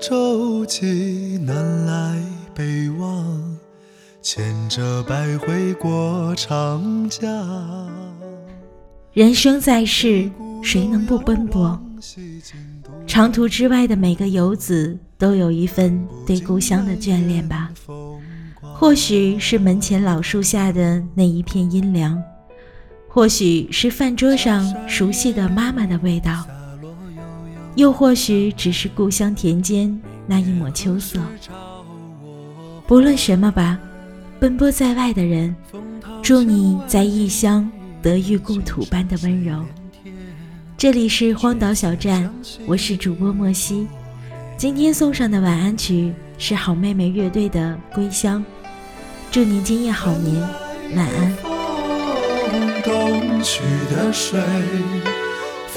舟楫，南来北往，牵着百回过长江。人生在世，谁能不奔波？长途之外的每个游子，都有一份对故乡的眷恋吧。或许是门前老树下的那一片阴凉，或许是饭桌上熟悉的妈妈的味道，又或许只是故乡田间那一抹秋色。不论什么吧，奔波在外的人，祝你在异乡得遇故土般的温柔。这里是荒岛小站，我是主播莫西。今天送上的晚安曲是好妹妹乐队的《归乡》。祝您今夜好眠，晚安。东去的水，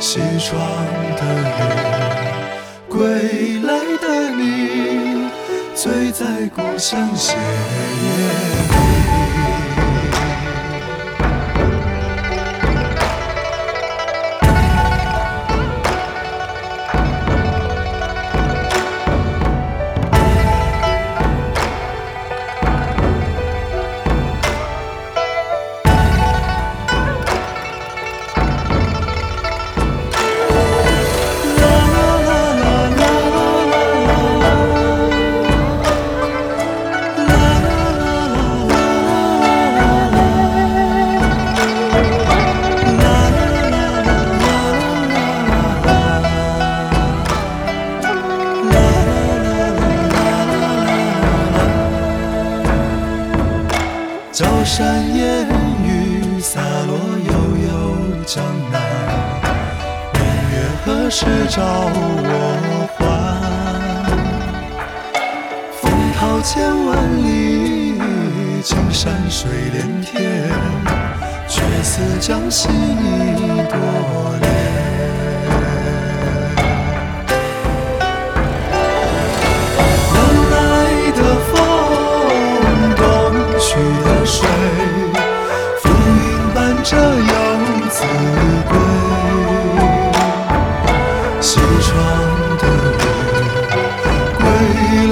西窗的雨，归来的你，醉在故乡斜月里。山烟雨洒落悠悠江南，明月何时照我还？风涛千万里，青山水连天，却似江心一朵莲。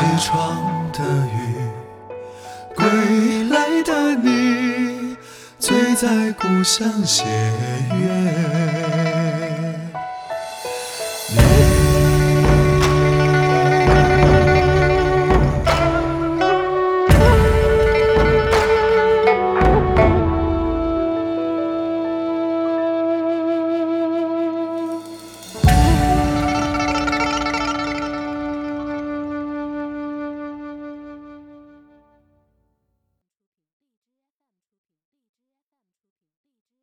西窗的雨。归来的你，醉在故乡斜月。